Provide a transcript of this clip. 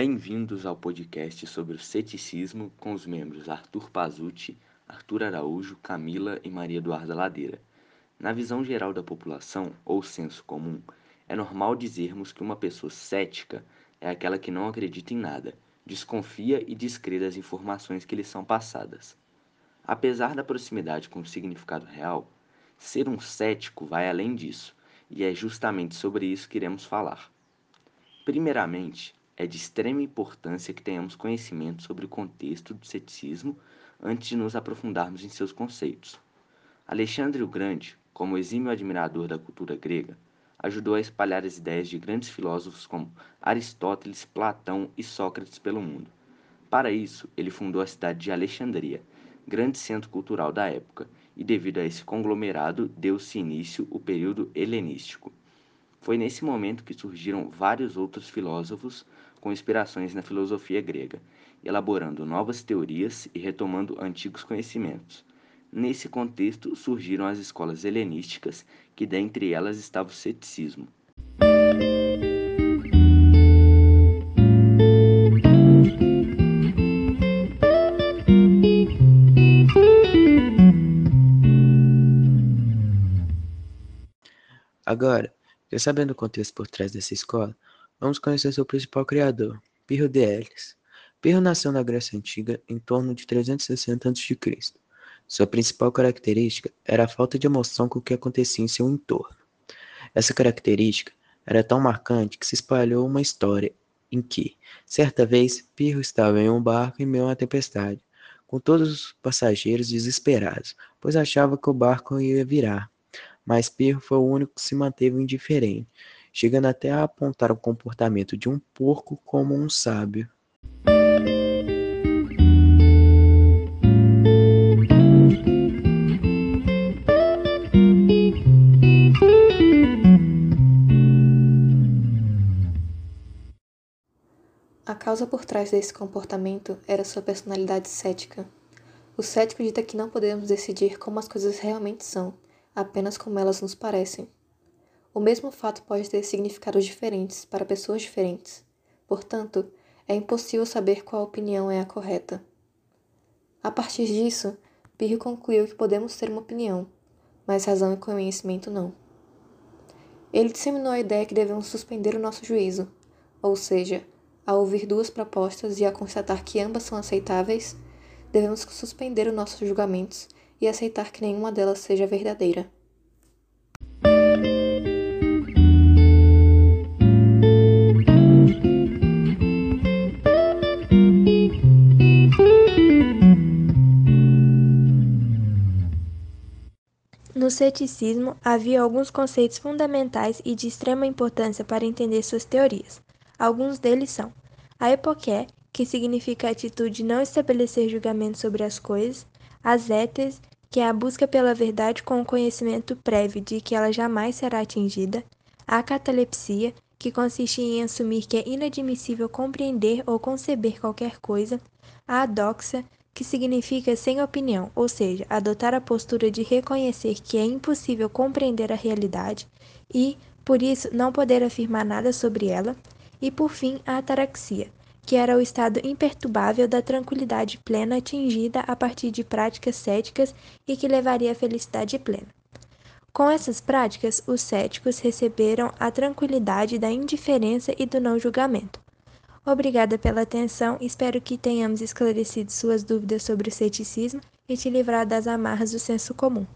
Bem-vindos ao podcast sobre o ceticismo com os membros Arthur Pazuti, Arthur Araújo, Camila e Maria Eduarda Ladeira. Na visão geral da população, ou senso comum, é normal dizermos que uma pessoa cética é aquela que não acredita em nada, desconfia e descrê das informações que lhe são passadas. Apesar da proximidade com o significado real, ser um cético vai além disso, e é justamente sobre isso que iremos falar. Primeiramente, é de extrema importância que tenhamos conhecimento sobre o contexto do ceticismo antes de nos aprofundarmos em seus conceitos. Alexandre o Grande, como exímio admirador da cultura grega, ajudou a espalhar as ideias de grandes filósofos como Aristóteles, Platão e Sócrates pelo mundo. Para isso, ele fundou a cidade de Alexandria, grande centro cultural da época, e devido a esse conglomerado deu-se início o período helenístico. Foi nesse momento que surgiram vários outros filósofos com inspirações na filosofia grega, elaborando novas teorias e retomando antigos conhecimentos. Nesse contexto surgiram as escolas helenísticas, que dentre elas estava o ceticismo. Agora, já sabendo o contexto por trás dessa escola, vamos conhecer seu principal criador, Pirro de Elis. Pirro nasceu na Grécia Antiga em torno de 360 a.C. Sua principal característica era a falta de emoção com o que acontecia em seu entorno. Essa característica era tão marcante que se espalhou uma história em que, certa vez, Pirro estava em um barco em meio a uma tempestade, com todos os passageiros desesperados, pois achava que o barco ia virar mas Pirro foi o único que se manteve indiferente, chegando até a apontar o comportamento de um porco como um sábio. A causa por trás desse comportamento era sua personalidade cética. O cético dita que não podemos decidir como as coisas realmente são, apenas como elas nos parecem. O mesmo fato pode ter significados diferentes para pessoas diferentes. Portanto, é impossível saber qual opinião é a correta. A partir disso, Pirro concluiu que podemos ter uma opinião, mas razão e conhecimento não. Ele disseminou a ideia que devemos suspender o nosso juízo, ou seja, ao ouvir duas propostas e a constatar que ambas são aceitáveis, devemos suspender os nossos julgamentos e aceitar que nenhuma delas seja verdadeira. No ceticismo havia alguns conceitos fundamentais e de extrema importância para entender suas teorias. Alguns deles são a epoqué, que significa a atitude de não estabelecer julgamento sobre as coisas, as éteres, que é a busca pela verdade com o conhecimento prévio de que ela jamais será atingida, a catalepsia, que consiste em assumir que é inadmissível compreender ou conceber qualquer coisa, a adoxa, que significa sem opinião, ou seja, adotar a postura de reconhecer que é impossível compreender a realidade e, por isso, não poder afirmar nada sobre ela, e por fim, a ataraxia, que era o estado imperturbável da tranquilidade plena atingida a partir de práticas céticas e que levaria à felicidade plena. Com essas práticas, os céticos receberam a tranquilidade da indiferença e do não julgamento. Obrigada pela atenção, espero que tenhamos esclarecido suas dúvidas sobre o ceticismo e te livrado das amarras do senso comum.